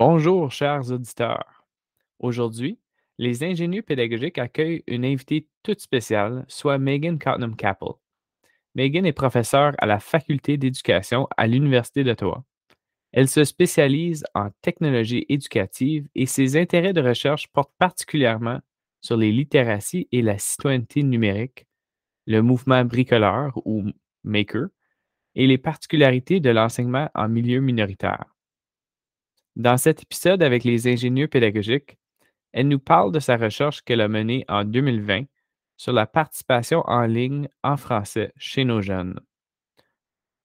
Bonjour, chers auditeurs. Aujourd'hui, les ingénieurs pédagogiques accueillent une invitée toute spéciale, soit Megan Cottenham Capel. Megan est professeure à la Faculté d'éducation à l'Université d'Ottawa. Elle se spécialise en technologie éducative et ses intérêts de recherche portent particulièrement sur les littératies et la citoyenneté numérique, le mouvement bricoleur ou maker et les particularités de l'enseignement en milieu minoritaire. Dans cet épisode avec les ingénieurs pédagogiques, elle nous parle de sa recherche qu'elle a menée en 2020 sur la participation en ligne en français chez nos jeunes.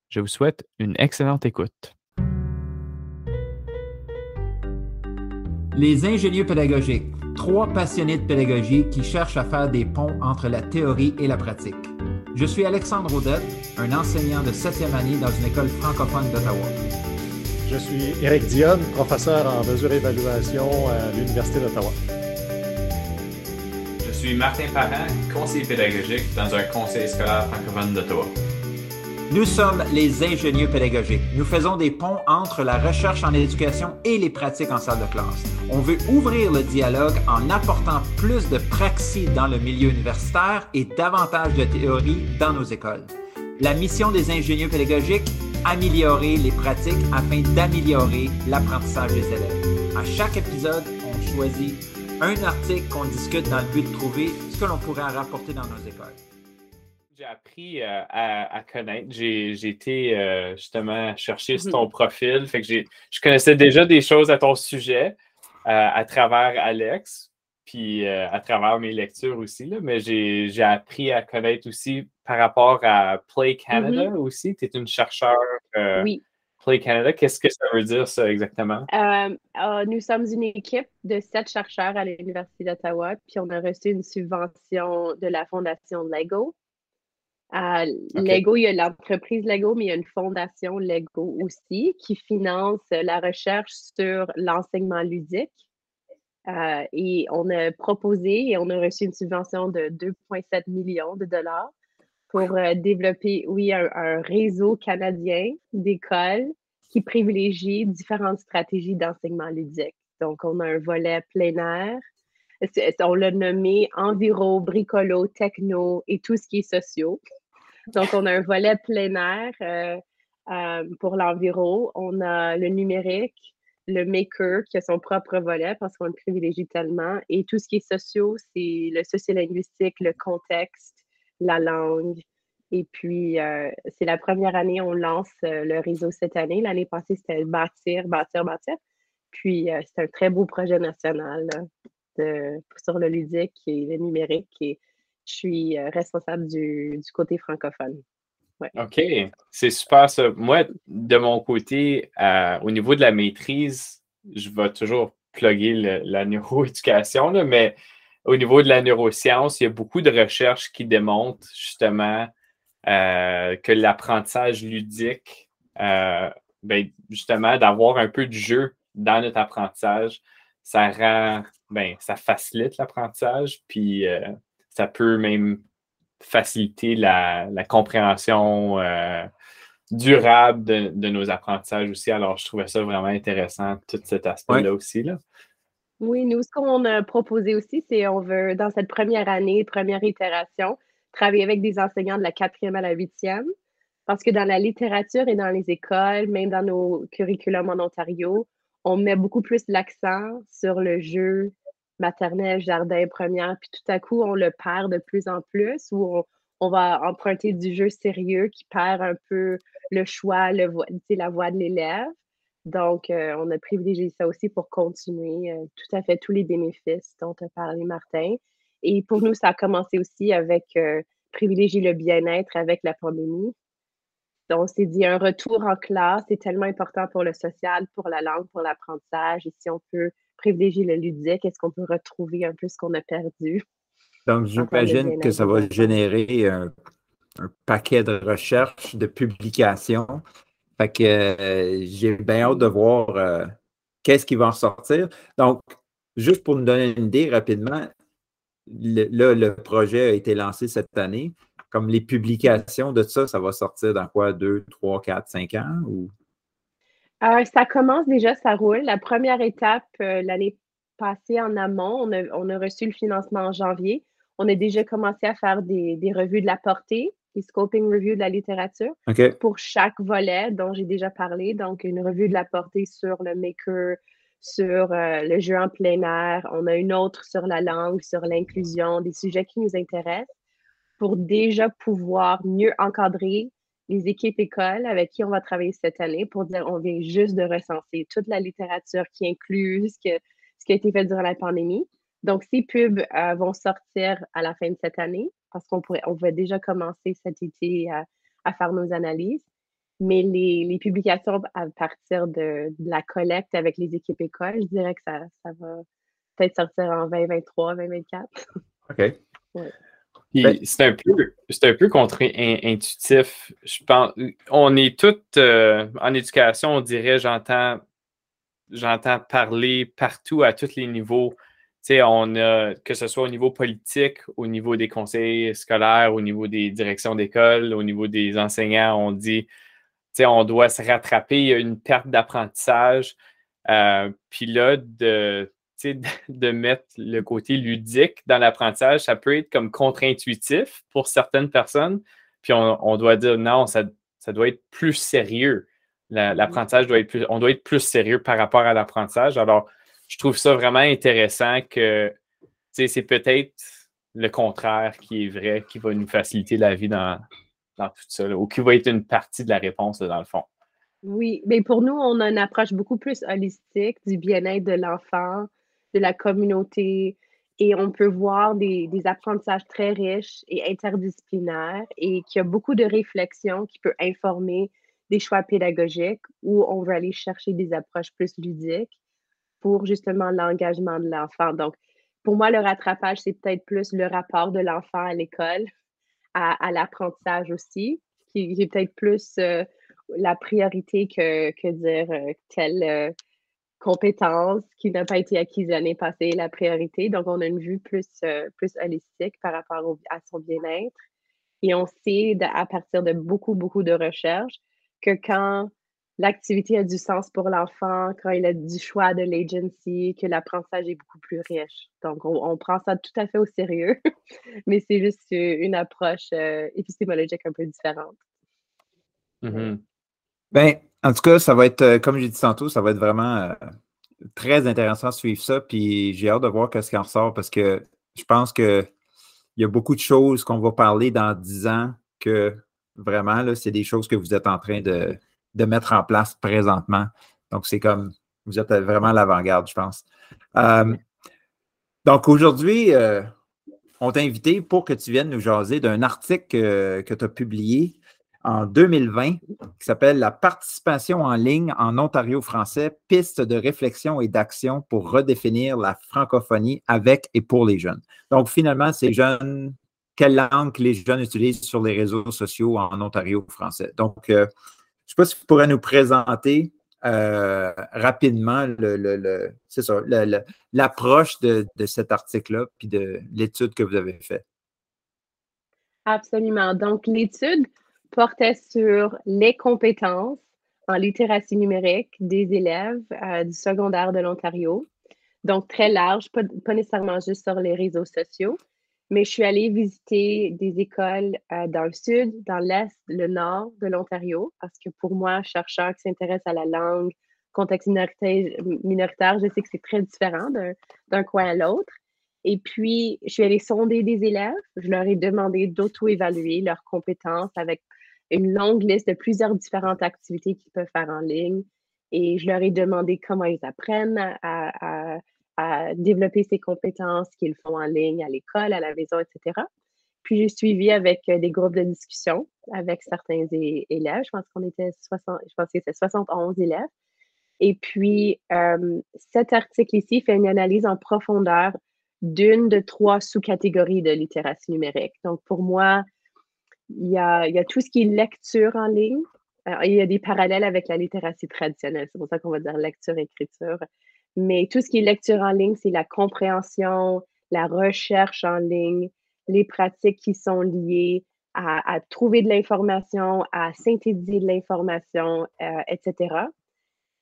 Je vous souhaite une excellente écoute. Les ingénieurs pédagogiques, trois passionnés de pédagogie qui cherchent à faire des ponts entre la théorie et la pratique. Je suis Alexandre Audette, un enseignant de septième année dans une école francophone d'Ottawa. Je suis Éric Dionne, professeur en mesure et évaluation à l'Université d'Ottawa. Je suis Martin Parent, conseiller pédagogique dans un conseil scolaire francophone d'Ottawa. Nous sommes les ingénieurs pédagogiques. Nous faisons des ponts entre la recherche en éducation et les pratiques en salle de classe. On veut ouvrir le dialogue en apportant plus de praxis dans le milieu universitaire et davantage de théorie dans nos écoles. La mission des ingénieurs pédagogiques améliorer les pratiques afin d'améliorer l'apprentissage des élèves. À chaque épisode, on choisit un article qu'on discute dans le but de trouver ce que l'on pourrait en rapporter dans nos écoles. J'ai appris euh, à, connaître. J'ai été euh, justement chercher sur ton profil. Fait que je connaissais déjà des choses à ton sujet euh, à travers Alex, puis à travers mes lectures aussi. Là, mais j'ai appris à connaître aussi par rapport à Play Canada Mm-hmm. aussi. Tu es une chercheure euh, Oui. Play Canada. Qu'est-ce que ça veut dire, ça, exactement? Euh, euh, nous sommes une équipe de sept chercheurs à l'Université d'Ottawa, puis on a reçu une subvention de la fondation Lego. Euh. Lego, il y a l'entreprise Lego, mais il y a une fondation Lego aussi qui finance la recherche sur l'enseignement ludique. Euh, et on a proposé et on a reçu une subvention de 2,7 millions de dollars pour euh, développer, oui, un, un réseau canadien d'écoles qui privilégie différentes stratégies d'enseignement ludique. Donc, on a un volet plein air. On l'a nommé enviro, bricolo, techno et tout ce qui est sociaux. Donc, on a un volet plein air euh, pour l'enviro. On a le numérique, le maker qui a son propre volet parce qu'on le privilégie tellement. Et tout ce qui est sociaux, c'est le sociolinguistique, le contexte, la langue. Et puis, euh, c'est la première année, on lance euh, le réseau cette année. L'année passée, c'était bâtir, bâtir, bâtir. Puis, euh, c'est un très beau projet national de- sur le ludique et le numérique. Et je suis responsable du, du côté francophone. OK, c'est super ça. Moi, de mon côté, euh, au niveau de la maîtrise, je vais toujours plugger la neuroéducation, mais au niveau de la neuroscience, il y a beaucoup de recherches qui démontrent justement euh, que l'apprentissage ludique, euh, ben, justement, d'avoir un peu de jeu dans notre apprentissage, ça rend, ben, ça facilite l'apprentissage, puis ça peut même faciliter la, la compréhension euh, durable de, de nos apprentissages aussi. Alors, je trouvais ça vraiment intéressant, tout cet aspect-là aussi. Là. Oui, nous, ce qu'on a proposé aussi, c'est on veut, dans cette première année, première itération, travailler avec des enseignants de la quatrième à la huitième, parce que dans la littérature et dans les écoles, même dans nos curriculums en Ontario, on met beaucoup plus l'accent sur le jeu maternel, jardin, première, puis tout à coup, on le perd de plus en plus, ou on, va emprunter du jeu sérieux qui perd un peu le choix, le, la voix de l'élève. Donc, euh, on a privilégié ça aussi pour continuer euh, tout à fait tous les bénéfices dont a parlé Martin. Et pour nous, ça a commencé aussi avec euh, privilégier le bien-être avec la pandémie. Donc, on dit un retour en classe est tellement important pour le social, pour la langue, pour l'apprentissage. Et si on peut privilégier le ludique, est-ce qu'on peut retrouver un peu ce qu'on a perdu? Donc, j'imagine que ça va générer un, un paquet de recherches, de publications. Fait que euh, j'ai bien hâte de voir euh, qu'est-ce qui va en sortir. Donc, juste pour nous donner une idée rapidement, le, là, le projet a été lancé cette année. Comme les publications de ça, ça va sortir dans quoi? Deux, trois, quatre, cinq ans? Ou... Euh, ça commence déjà, ça roule. La première étape, euh, l'année passée en amont, on a, reçu le financement en janvier. On a déjà commencé à faire des, revues de la portée, des scoping reviews de la littérature pour chaque volet dont j'ai déjà parlé. Donc, une revue de la portée sur le maker, sur euh, le jeu en plein air. On a une autre sur la langue, sur l'inclusion, des sujets qui nous intéressent pour déjà pouvoir mieux encadrer les équipes écoles avec qui on va travailler cette année pour dire on vient juste de recenser toute la littérature qui inclut ce, ce qui a été fait durant la pandémie. Donc, ces pubs euh, vont sortir à la fin de cette année parce qu'on pourrait, on va déjà commencer cet été à, faire nos analyses. Mais les, publications à partir de, la collecte avec les équipes écoles, je dirais que ça, ça va peut-être sortir en 2023, 2024. OK. Ben c'est un peu, c'est un peu contre-intuitif. Je pense, on est toutes euh, en éducation, on dirait, j'entends, j'entends parler partout à tous les niveaux. On a, que ce soit au niveau politique, au niveau des conseils scolaires, au niveau des directions d'école, au niveau des enseignants, on dit, on doit se rattraper, il y a une perte d'apprentissage. Euh, puis là, de, de mettre le côté ludique dans l'apprentissage, ça peut être comme contre-intuitif pour certaines personnes. Puis on, doit dire non, ça, ça, doit être plus sérieux. Mm-hmm. L'apprentissage doit être plus, on doit être plus sérieux par rapport à l'apprentissage. Alors, je trouve ça vraiment intéressant que c'est peut-être le contraire qui est vrai, qui va nous faciliter la vie dans, dans tout ça, ou qui va être une partie de la réponse dans le fond. Oui, mais pour nous, on a une approche beaucoup plus holistique du bien-être de l'enfant, de la communauté et on peut voir des, apprentissages très riches et interdisciplinaires et qu'il y a beaucoup de réflexion qui peut informer des choix pédagogiques où on veut aller chercher des approches plus ludiques pour justement l'engagement de l'enfant. Donc, pour moi, le rattrapage, c'est peut-être plus le rapport de l'enfant à l'école, à, l'apprentissage aussi, qui, est peut-être plus euh, la priorité que, que dire euh, tel, euh, compétence qui n'a pas été acquise l'année passée la priorité. Donc, on a une vue plus, euh, plus holistique par rapport à son bien-être. Et on sait à partir de beaucoup, beaucoup de recherches que quand l'activité a du sens pour l'enfant, quand il a du choix de l'agency, que l'apprentissage est beaucoup plus riche. Donc, on, prend ça tout à fait au sérieux, mais c'est juste une approche euh, épistémologique un peu différente. Mm-hmm. Ben, en tout cas, ça va être, euh, comme j'ai dit tantôt, ça va être vraiment euh, très intéressant de suivre ça. Puis j'ai hâte de voir ce qui en ressort parce que je pense qu'il y a beaucoup de choses qu'on va parler dans dix ans que vraiment, là, c'est des choses que vous êtes en train de, mettre en place présentement. Donc, c'est comme, vous êtes vraiment à l'avant-garde, je pense. Euh, donc, aujourd'hui, on t'a invité pour que tu viennes nous jaser d'un article que tu as publié en 2020 qui s'appelle La participation en ligne en Ontario français, piste de réflexion et d'action pour redéfinir la francophonie avec et pour les jeunes. Donc, finalement, ces jeunes, quelle langue les jeunes utilisent sur les réseaux sociaux en Ontario français. Donc, euh, je ne sais pas si vous pourrez nous présenter euh, rapidement l'approche de, de cet article-là, puis de l'étude que vous avez faite. Absolument. Donc, l'étude portait sur les compétences en littératie numérique des élèves euh, du secondaire de l'Ontario. Donc, très large, pas, nécessairement juste sur les réseaux sociaux, mais je suis allée visiter des écoles euh, dans le sud, dans l'est, le nord de l'Ontario, parce que pour moi, chercheur qui s'intéresse à la langue, contexte minoritaire, je sais que c'est très différent d'un coin à l'autre. Et puis, je suis allée sonder des élèves. Je leur ai demandé d'auto-évaluer leurs compétences avec une longue liste de plusieurs différentes activités qu'ils peuvent faire en ligne. Et je leur ai demandé comment ils apprennent à, développer ces compétences qu'ils font en ligne à l'école, à la maison, etc. Puis j'ai suivi avec euh, des groupes de discussion avec certains élèves. Je pense qu'on était 60, je pense que c'était 71 élèves. Et puis, euh, cet article ici fait une analyse en profondeur d'une de trois sous-catégories de littératie numérique. Donc, pour moi, il y, a, tout ce qui est lecture en ligne. il y a des parallèles avec la littératie traditionnelle. C'est pour ça qu'on va dire lecture-écriture. Mais tout ce qui est lecture en ligne, c'est la compréhension, la recherche en ligne, les pratiques qui sont liées à, trouver de l'information, à synthétiser de l'information, euh, etc.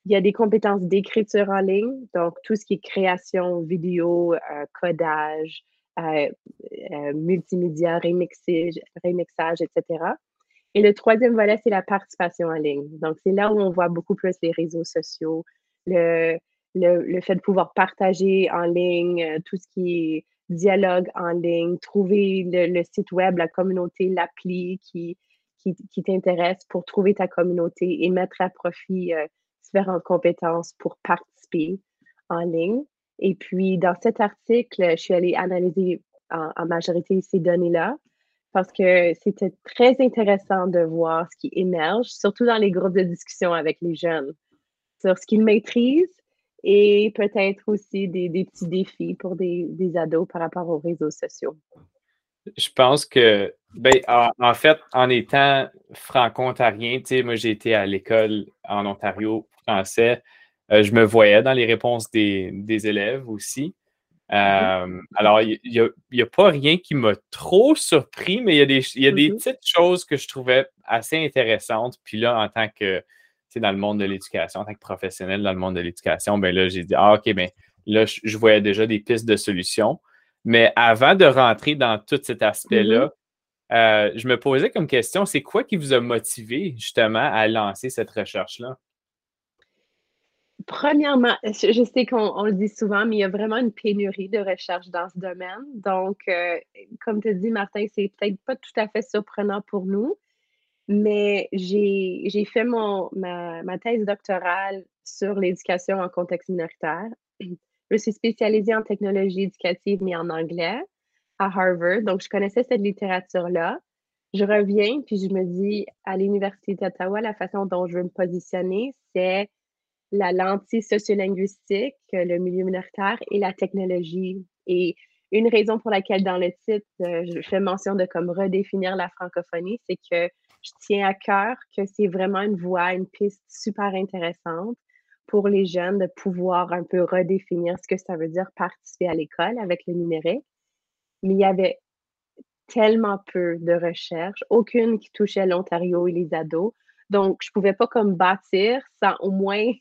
Il y a des compétences d'écriture en ligne, donc tout ce qui est création vidéo, euh, codage, multimédia, remixage, remixage, etc. Et le troisième volet, c'est la participation en ligne. Donc, c'est là où on voit beaucoup plus les réseaux sociaux, le, le, fait de pouvoir partager en ligne, tout ce qui est dialogue en ligne, trouver le, site web, la communauté, l'appli qui, qui, qui t'intéresse pour trouver ta communauté et mettre à profit différentes compétences pour participer en ligne. Et puis, dans cet article, je suis allée analyser en, majorité ces données-là parce que c'était très intéressant de voir ce qui émerge, surtout dans les groupes de discussion avec les jeunes, sur ce qu'ils maîtrisent et peut-être aussi des, petits défis pour des, ados par rapport aux réseaux sociaux. Je pense que, ben, en, fait, en étant franco-ontarien, moi j'ai été à l'école en Ontario français, je me voyais dans les réponses des, élèves aussi. Mm-hmm. Euh, alors, il n'y a, pas rien qui m'a trop surpris, mais il y a, des, des mm-hmm. petites choses que je trouvais assez intéressantes. Puis là, en tant que, dans le monde de l'éducation, en tant que professionnel dans le monde de l'éducation, ben là, j'ai dit, ah, OK, ben là, je, voyais déjà des pistes de solutions. Mais avant de rentrer dans tout cet aspect-là, mm-hmm. euh, je me posais comme question, c'est quoi qui vous a motivé justement à lancer cette recherche-là? Premièrement, je sais qu'on le dit souvent, mais il y a vraiment une pénurie de recherche dans ce domaine. Donc, euh, comme tu dis, Martin, c'est peut-être pas tout à fait surprenant pour nous, mais j'ai fait mon, ma, ma, thèse doctorale sur l'éducation en contexte minoritaire. Je suis spécialisée en technologie éducative, mais en anglais, à Harvard. Donc, je connaissais cette littérature-là. Je reviens, puis je me dis, à l'Université d'Ottawa, la façon dont je veux me positionner, c'est la lentille sociolinguistique, le milieu minoritaire et la technologie. Et une raison pour laquelle dans le titre, euh, je fais mention de comme redéfinir la francophonie, c'est que je tiens à cœur que c'est vraiment une voie, une piste super intéressante pour les jeunes de pouvoir un peu redéfinir ce que ça veut dire participer à l'école avec le numérique. Mais il y avait tellement peu de recherches, aucune qui touchait l'Ontario et les ados. Donc, je ne pouvais pas comme bâtir sans au moins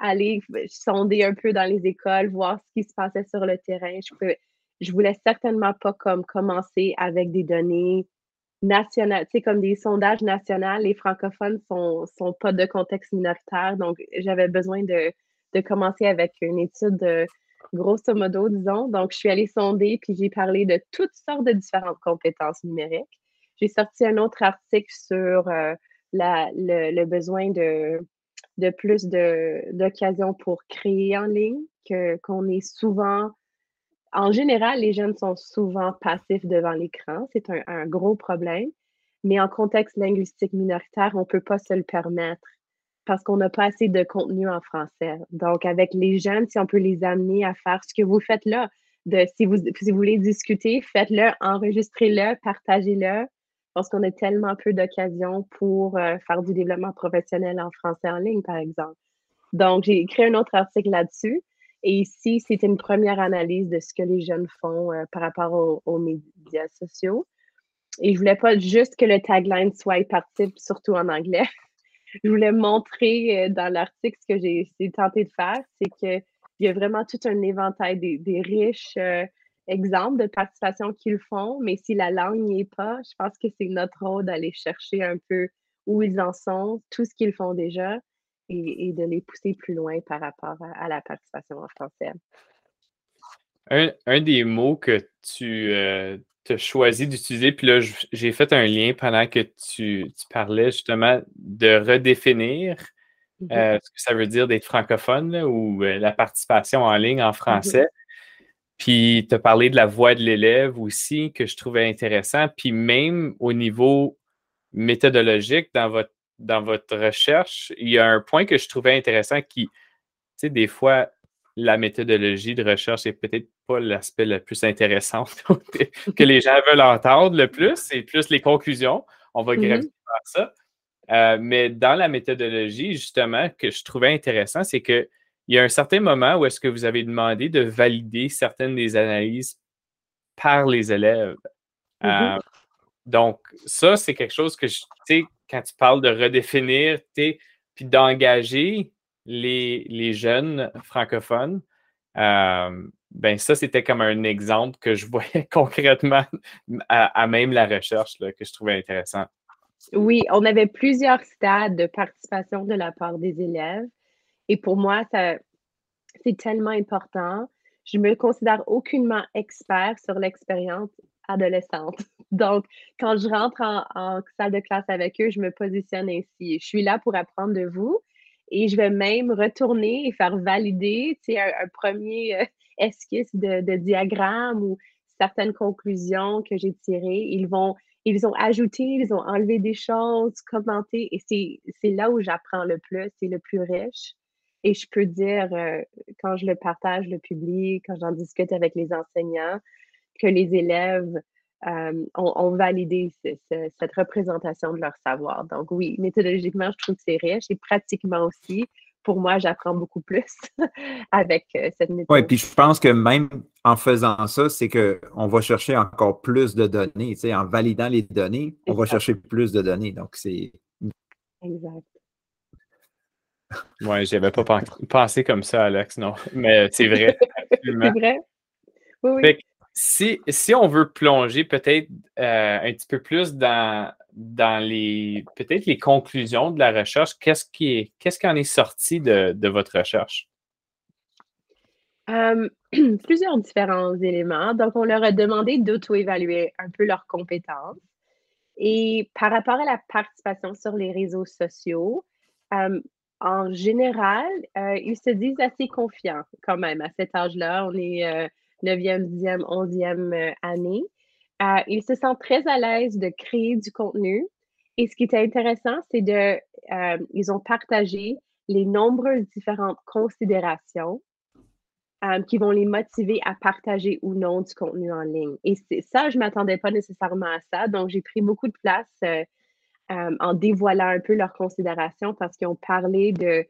aller sonder un peu dans les écoles, voir ce qui se passait sur le terrain. Je peux, je voulais certainement pas comme commencer avec des données nationales, tu sais, comme des sondages nationaux. Les francophones sont, sont pas de contexte minoritaire, donc j'avais besoin de, de, commencer avec une étude de, grosso modo, disons. Donc, je suis allée sonder, puis j'ai parlé de toutes sortes de différentes compétences numériques. J'ai sorti un autre article sur euh, la, le, besoin de de plus d'occasions pour créer en ligne, qu'on est souvent, en général, les jeunes sont souvent passifs devant l'écran. C'est un, gros problème. Mais en contexte linguistique minoritaire, on ne peut pas se le permettre parce qu'on n'a pas assez de contenu en français. Donc, avec les jeunes, si on peut les amener à faire ce que vous faites là, de, si, vous, si vous voulez discuter, faites-le, enregistrez-le, partagez-le parce qu'on a tellement peu d'occasions pour euh, faire du développement professionnel en français en ligne, par exemple. Donc, j'ai écrit un autre article là-dessus. Et ici, c'était une première analyse de ce que les jeunes font euh, par rapport aux, médias sociaux. Et je voulais pas juste que le tagline soit participe, surtout en anglais. je voulais montrer euh, dans l'article ce que j'ai tenté de faire, c'est qu'il y a vraiment tout un éventail des, riches exemple de participation qu'ils font, mais si la langue n'y est pas, je pense que c'est notre rôle d'aller chercher un peu où ils en sont, tout ce qu'ils font déjà, et, de les pousser plus loin par rapport à, la participation en français. Un, des mots que tu euh, as choisi d'utiliser, puis là, j'ai fait un lien pendant que tu, parlais justement de redéfinir mm-hmm. euh, ce que ça veut dire d'être francophone ou euh, la participation en ligne en mm-hmm. français. Puis tu as parlé de la voix de l'élève aussi, que je trouvais intéressant. Puis même au niveau méthodologique, dans votre, dans votre recherche, il y a un point que je trouvais intéressant qui, tu sais, des fois, la méthodologie de recherche n'est peut-être pas l'aspect le plus intéressant que les gens veulent entendre le plus, c'est plus les conclusions. On va mm ça. Euh, mais dans la méthodologie, justement, que je trouvais intéressant, c'est que il y a un certain moment où est-ce que vous avez demandé de valider certaines des analyses par les élèves. Mm-hmm. Euh, donc, ça, c'est quelque chose que, tu sais, quand tu parles de redéfinir, puis d'engager les, les jeunes francophones, euh, ben ça, c'était comme un exemple que je voyais concrètement à, même la recherche que je trouvais intéressant. Oui, on avait plusieurs stades de participation de la part des élèves. Et pour moi, c'est tellement important. Je me considère aucunement expert sur l'expérience adolescente. Donc, quand je rentre en, salle de classe avec eux, je me positionne ainsi. Je suis là pour apprendre de vous et je vais même retourner et faire valider un, un premier euh, esquisse de, de, diagramme ou certaines conclusions que j'ai tirées. Ils vont, ils ont ajouté, ils ont enlevé des choses, commenté et c'est là où j'apprends le plus, c'est le plus riche. Et je peux dire, euh, quand je le partage, le public, quand j'en discute avec les enseignants, que les élèves euh, ont, validé cette représentation de leur savoir. Donc oui, méthodologiquement, je trouve que c'est riche et pratiquement aussi, pour moi, j'apprends beaucoup plus avec euh, cette méthode. Oui, puis je pense que même en faisant ça, c'est qu'on va chercher encore plus de données. Tu sais, en validant les données, on va chercher plus de données. Donc, c'est. Exact. Oui, je n'avais pas pensé comme ça, Alex, non. Mais c'est vrai. c'est vrai. Oui, oui. Si, si, on veut plonger peut-être euh, un petit peu plus dans, dans les peut-être les conclusions de la recherche, qu'est-ce qui est qu'est-ce qui en est sorti de, de votre recherche? plusieurs différents éléments. Donc, on leur a demandé d'auto-évaluer un peu leurs compétences. Et par rapport à la participation sur les réseaux sociaux, en général, euh, ils se disent assez confiants quand même à cet âge-là. On est 9e, 10e, 11e année. Euh, ils se sentent très à l'aise de créer du contenu. Et ce qui était intéressant, c'est de, euh, ils ont partagé les nombreuses différentes considérations qui vont les motiver à partager ou non du contenu en ligne. Et ça, je ne m'attendais pas nécessairement à ça. Donc, j'ai pris beaucoup de place euh, en dévoilant un peu leurs considérations parce qu'ils ont parlé de,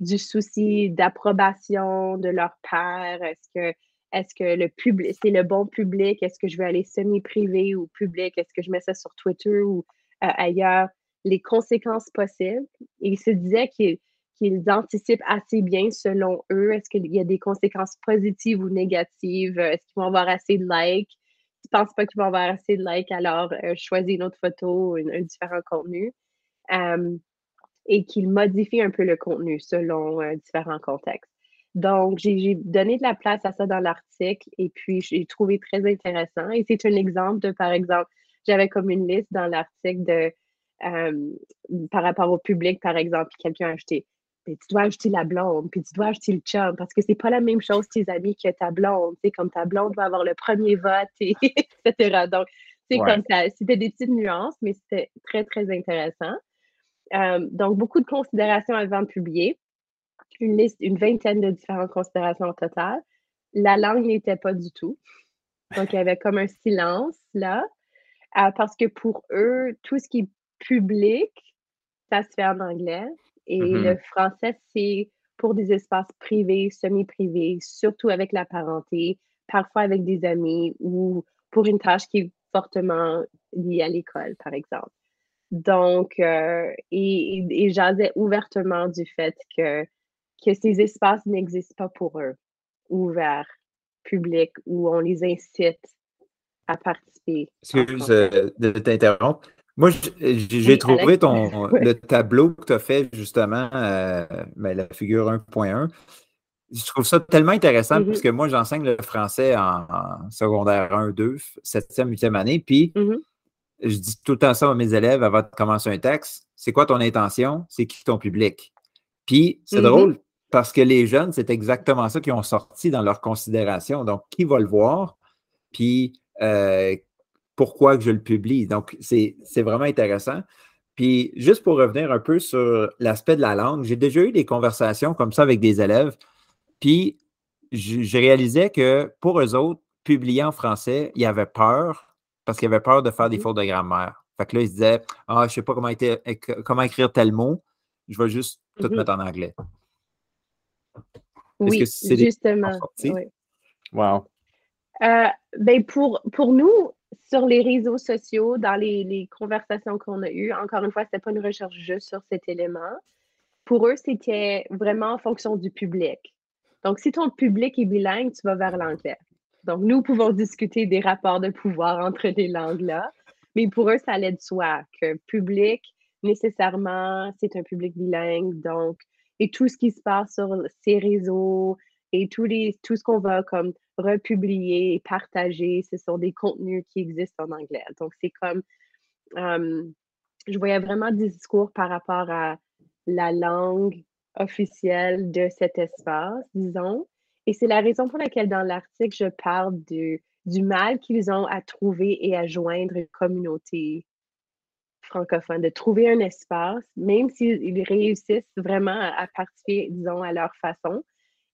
du souci d'approbation de leur père. Est-ce que, est que le public, c'est le bon public? Est-ce que je veux aller semi-privé ou public? Est-ce que je mets ça sur Twitter ou euh, ailleurs? Les conséquences possibles. ils se disaient qu'ils anticipent assez bien selon eux. Est-ce qu'il y a des conséquences positives ou négatives? Est-ce qu'ils vont avoir assez de likes? Ne pense pas qu'ils vont avoir assez de likes, alors euh, choisis une autre photo, un, différent contenu. et qu'ils modifient un peu le contenu selon euh, différents contextes. Donc, j'ai donné de la place à ça dans l'article et puis j'ai trouvé très intéressant. Et c'est un exemple de, par exemple, j'avais comme une liste dans l'article de par rapport au public, par exemple, quelqu'un a acheté tu dois ajouter la blonde, puis tu dois ajouter le chum, parce que c'est pas la même chose tes amis que ta blonde. C'est comme ta blonde va avoir le premier vote, et, etc. Donc, c'est comme ça. C'était des petites nuances, mais c'était très, très intéressant. Euh, donc, beaucoup de considérations avant de publier. Une liste, une vingtaine de différentes considérations au total. La langue n'était pas du tout. Donc, il y avait comme un silence là. Euh, parce que pour eux, tout ce qui est public, ça se fait en anglais. Et mmh le français, c'est pour des espaces privés, semi-privés, surtout avec la parenté, parfois avec des amis ou pour une tâche qui est fortement liée à l'école, par exemple. Donc, euh, et, et, j'asais ouvertement du fait que, que ces espaces n'existent pas pour eux, ouverts, publics, où on les incite à participer. Excuse euh, de t'interrompre. Moi, j'ai trouvé ton, le tableau que tu as fait justement, euh, ben, la figure 1.1. Je trouve ça tellement intéressant parce mm-hmm. que moi, j'enseigne le français en, secondaire 1, 2, 7e, 8e année. Puis, mm-hmm. je dis tout le temps ça à mes élèves avant de commencer un texte. C'est quoi ton intention? C'est qui ton public? Puis, c'est mm-hmm. drôle parce que les jeunes, c'est exactement ça qu'ils ont sorti dans leur considération. Donc, qui va le voir? Puis, euh, pourquoi que je le publie. Donc, c'est vraiment intéressant. Puis, juste pour revenir un peu sur l'aspect de la langue, j'ai déjà eu des conversations comme ça avec des élèves. Puis, je, réalisais que pour eux autres, publier en français, ils avaient peur parce qu'ils avaient peur de faire des fautes de grammaire. Fait que là, ils se disaient Ah, je ne sais pas comment, comment, écrire tel mot, je vais juste tout mmh mettre en anglais. Oui, justement. Oui. Wow. Euh, ben pour, pour nous, sur les réseaux sociaux, dans les, conversations qu'on a eues, encore une fois, ce n'était pas une recherche juste sur cet élément. pour eux, c'était vraiment en fonction du public. Donc, si ton public est bilingue, tu vas vers l'anglais. Donc, nous pouvons discuter des rapports de pouvoir entre les langues-là, mais pour eux, ça allait de soi que public, nécessairement, c'est un public bilingue. Donc, et tout ce qui se passe sur ces réseaux et tous les, tout ce qu'on va comme republier et partager, ce sont des contenus qui existent en anglais. Donc, c'est comme, je voyais vraiment des discours par rapport à la langue officielle de cet espace, disons. Et c'est la raison pour laquelle dans l'article, je parle du, du mal qu'ils ont à trouver et à joindre une communauté francophone, de trouver un espace, même s'ils réussissent vraiment à, participer, disons, à leur façon,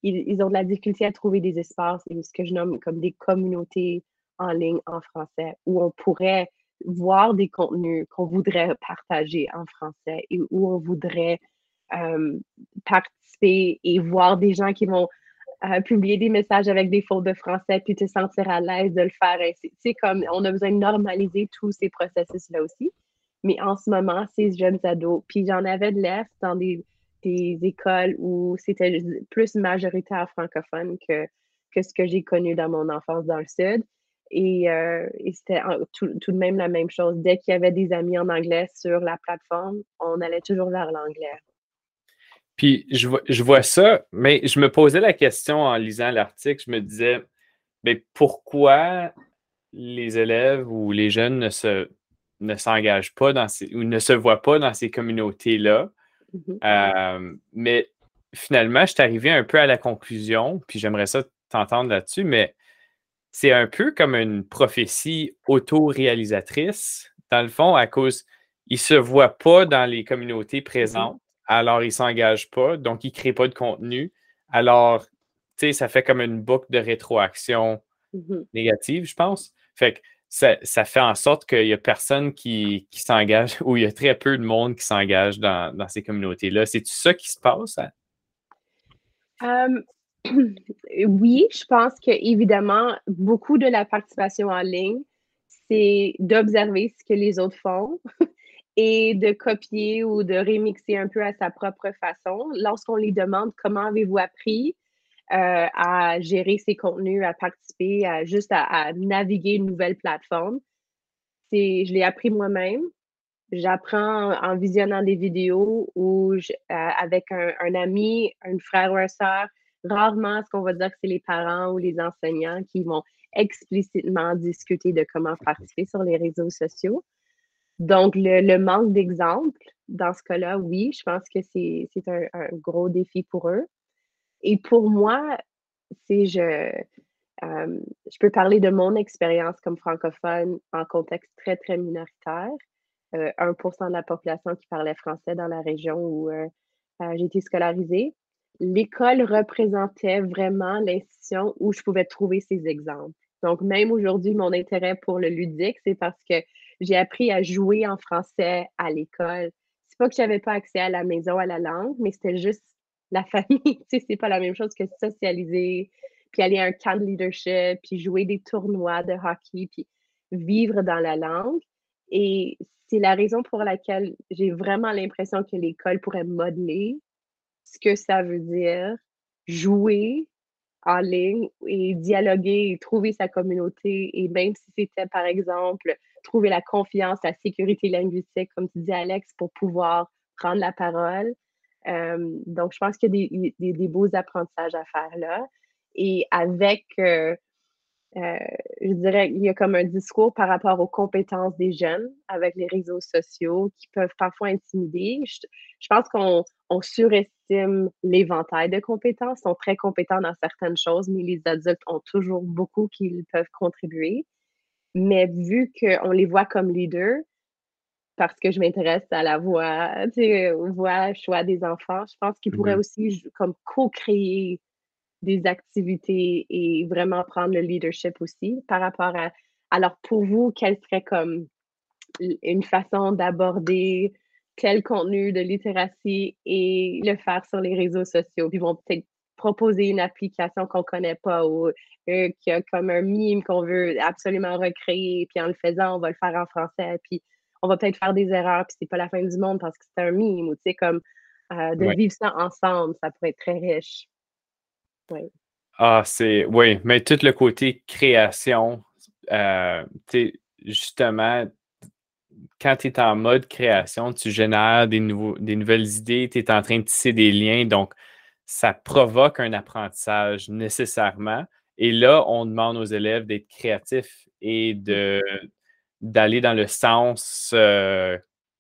ils, ont de la difficulté à trouver des espaces, ce que je nomme comme des communautés en ligne en français, où on pourrait voir des contenus qu'on voudrait partager en français et où on voudrait euh, participer et voir des gens qui vont euh, publier des messages avec des fautes de français puis te sentir à l'aise de le faire. C'est comme on a besoin de normaliser tous ces processus-là aussi. Mais en ce moment, ces jeunes ados, puis j'en avais de l'Est dans des, des écoles où c'était plus majoritaire francophone que, que ce que j'ai connu dans mon enfance dans le Sud. Et, euh, c'était tout, tout, de même la même chose. Dès qu'il y avait des amis en anglais sur la plateforme, on allait toujours vers l'anglais. Puis je vois, je vois ça, mais je me posais la question en lisant l'article, je me disais, mais pourquoi les élèves ou les jeunes ne se ne s'engagent pas dans ces, ou ne se voient pas dans ces communautés-là? Mmh euh, mais finalement, je suis arrivé un peu à la conclusion, puis j'aimerais ça t'entendre là-dessus, mais c'est un peu comme une prophétie auto-réalisatrice, dans le fond, à cause, ils ne se voient pas dans les communautés mmh présentes alors ils ne s'engagent pas, donc ils ne créent pas de contenu. Alors, tu sais, ça fait comme une boucle de rétroaction mmh négative, je pense. Fait que ça, fait en sorte qu'il n'y a personne qui, s'engage ou il y a très peu de monde qui s'engage dans, ces communautés-là. C'est-tu ça qui se passe? oui, je pense que évidemment, beaucoup de la participation en ligne, c'est d'observer ce que les autres font et de copier ou de remixer un peu à sa propre façon. Lorsqu'on les demande comment avez-vous appris euh, à gérer ces contenus, à participer, à juste à, naviguer une nouvelle plateforme, c'est, je l'ai appris moi-même. J'apprends en, visionnant des vidéos ou euh, avec un, un, ami, un frère ou un soeur. Rarement, ce qu'on va dire que c'est les parents ou les enseignants qui vont explicitement discuter de comment participer sur les réseaux sociaux. Donc, le, manque d'exemples, dans ce cas-là, oui, je pense que c'est un, gros défi pour eux. Et pour moi, c'est je, euh, je peux parler de mon expérience comme francophone en contexte très, très minoritaire. 1% euh, de la population qui parlait français dans la région où euh, j'ai été scolarisée. L'école représentait vraiment l'institution où je pouvais trouver ces exemples. Donc, même aujourd'hui, mon intérêt pour le ludique, c'est parce que j'ai appris à jouer en français à l'école. C'est pas que j'avais pas accès à la maison, à la langue, mais c'était juste la famille. tu sais, c'est pas la même chose que socialiser, puis aller à un camp de leadership, puis jouer des tournois de hockey, puis vivre dans la langue. Et c'est la raison pour laquelle j'ai vraiment l'impression que l'école pourrait modeler ce que ça veut dire jouer en ligne et dialoguer et trouver sa communauté. Et même si c'était, par exemple, trouver la confiance, la sécurité linguistique, comme tu dis, Alex, pour pouvoir prendre la parole. Euh, donc, je pense qu'il y a des, beaux apprentissages à faire là. Et avec, euh, euh, je dirais, il y a comme un discours par rapport aux compétences des jeunes avec les réseaux sociaux qui peuvent parfois intimider. Je, pense qu'on on surestime l'éventail de compétences. Ils sont très compétents dans certaines choses, mais les adultes ont toujours beaucoup qu'ils peuvent contribuer. Mais vu qu'on les voit comme leaders, parce que je m'intéresse à la voix, tu sais, voix, choix des enfants, je pense qu'ils pourraient aussi comme co-créer des activités et vraiment prendre le leadership aussi par rapport à. Alors, pour vous, quelle serait comme une façon d'aborder tel contenu de littératie et le faire sur les réseaux sociaux? Ils vont peut-être proposer une application qu'on ne connaît pas ou euh, qui a comme un mime qu'on veut absolument recréer, puis en le faisant, on va le faire en français, puis on va peut-être faire des erreurs, puis c'est pas la fin du monde parce que c'est un mime, ou tu sais, comme euh, de vivre ça ensemble, ça pourrait être très riche. Oui. Ah, c'est. Oui, mais tout le côté création, euh, justement, quand tu es en mode création, tu génères des, nouveaux, des nouvelles idées, tu es en train de tisser des liens, donc ça provoque un apprentissage nécessairement. Et là, on demande aux élèves d'être créatifs et de, d'aller dans le sens euh,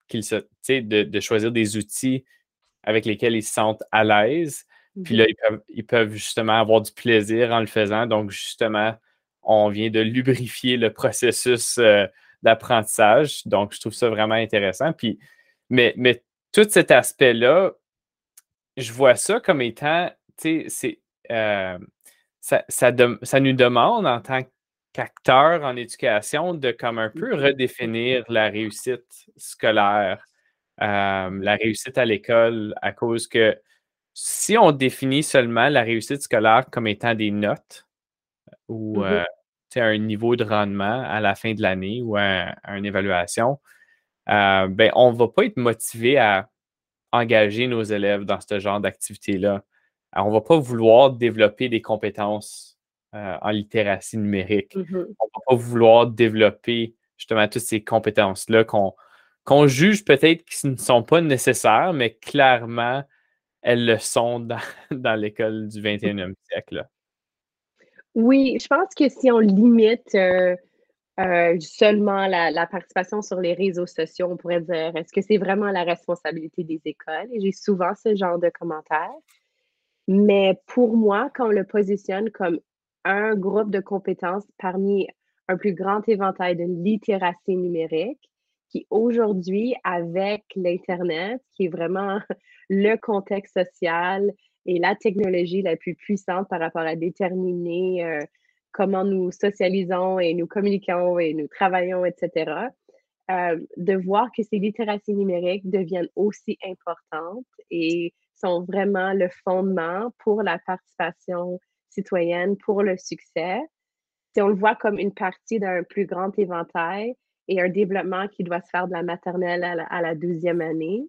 qu'ils se, de, de choisir des outils avec lesquels ils se sentent à l'aise. Puis là, ils peuvent, justement avoir du plaisir en le faisant. Donc, justement, on vient de lubrifier le processus euh, d'apprentissage. Donc, je trouve ça vraiment intéressant. Puis, mais, mais tout cet aspect-là, je vois ça comme étant, tu sais, c'est, euh, ça, ça, ça, nous demande en tant qu'acteur en éducation de comme un peu mm-hmm. redéfinir la réussite scolaire, euh, la réussite à l'école, à cause que si on définit seulement la réussite scolaire comme étant des notes ou mmh euh, un niveau de rendement à la fin de l'année ou à, une évaluation, euh, ben, on ne va pas être motivé à engager nos élèves dans ce genre d'activité-là. On ne va pas vouloir développer des compétences euh, en littératie numérique. Mmh on ne va pas vouloir développer justement toutes ces compétences-là qu'on juge peut-être qui ne sont pas nécessaires, mais clairement elles le sont dans, l'école du 21e siècle. Oui, je pense que si on limite euh, euh, seulement la, participation sur les réseaux sociaux, on pourrait dire est-ce que c'est vraiment la responsabilité des écoles? Et j'ai souvent ce genre de commentaires. Mais pour moi, quand on le positionne comme un groupe de compétences parmi un plus grand éventail de littératie numérique, qui aujourd'hui, avec l'Internet, qui est vraiment le contexte social et la technologie la plus puissante par rapport à déterminer euh, comment nous socialisons et nous communiquons et nous travaillons, etc., euh, de voir que ces littératies numériques deviennent aussi importantes et sont vraiment le fondement pour la participation citoyenne, pour le succès. Si on le voit comme une partie d'un plus grand éventail, et un développement qui doit se faire de la maternelle à la, deuxième année.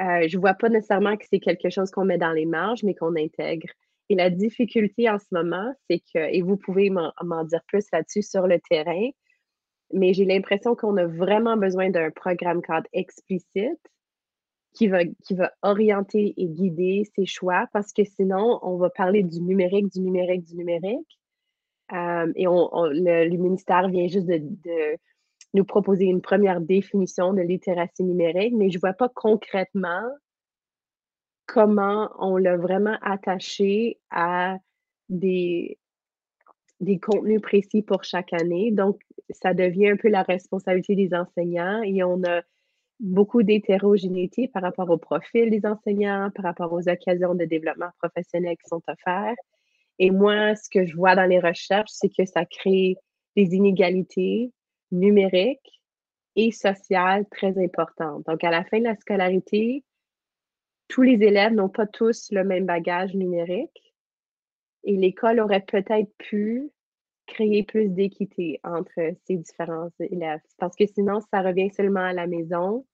Euh, je ne vois pas nécessairement que c'est quelque chose qu'on met dans les marges, mais qu'on intègre. Et la difficulté en ce moment, c'est que, et vous pouvez m'en dire plus là-dessus sur le terrain, mais j'ai l'impression qu'on a vraiment besoin d'un programme cadre explicite qui va, qui va orienter et guider ses choix parce que sinon, on va parler du numérique, du numérique, du numérique. Euh, et on, le, ministère vient juste de nous proposer une première définition de littératie numérique, mais je ne vois pas concrètement comment on l'a vraiment attaché à des, des contenus précis pour chaque année. Donc, ça devient un peu la responsabilité des enseignants et on a beaucoup d'hétérogénéité par rapport au profil des enseignants, par rapport aux occasions de développement professionnel qui sont offertes. Et moi, ce que je vois dans les recherches, c'est que ça crée des inégalités numérique et sociale très importante. Donc, à la fin de la scolarité, tous les élèves n'ont pas tous le même bagage numérique et l'école aurait peut-être pu créer plus d'équité entre ces différents élèves. Parce que sinon, ça revient seulement à la maison.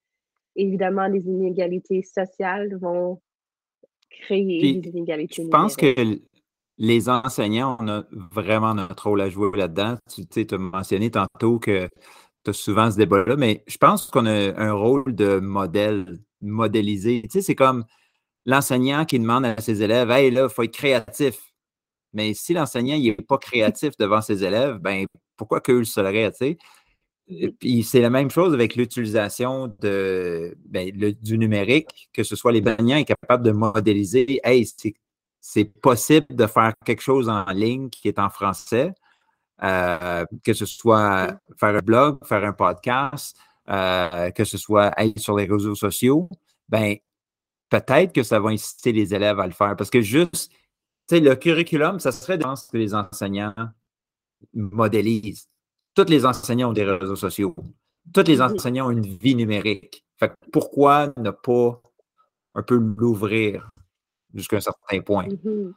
Évidemment, les inégalités sociales vont créer des inégalités. Je pense que les enseignants, on a vraiment notre rôle à jouer là-dedans. Tu sais, as mentionné tantôt que tu as souvent ce débat-là, mais je pense qu'on a un rôle de modèle, modélisé. Tu sais, c'est comme l'enseignant qui demande à ses élèves Hey, là, il faut être créatif. Mais si l'enseignant n'est pas créatif devant ses élèves, ben pourquoi qu'eux le seraient, tu sais? Puis c'est la même chose avec l'utilisation de, ben, du numérique, que ce soit les baignants est capable de modéliser, hey, c'est c'est possible de faire quelque chose en ligne qui est en français, euh, que ce soit faire un blog, faire un podcast, euh, que ce soit être sur les réseaux sociaux, ben peut-être que ça va inciter les élèves à le faire. Parce que juste, tu sais, le curriculum, ça serait de ce que les enseignants modélisent. Tous les enseignants ont des réseaux sociaux. Tous les enseignants ont une vie numérique. Fait pourquoi ne pas un peu l'ouvrir jusqu'à un certain point? Mm-hmm.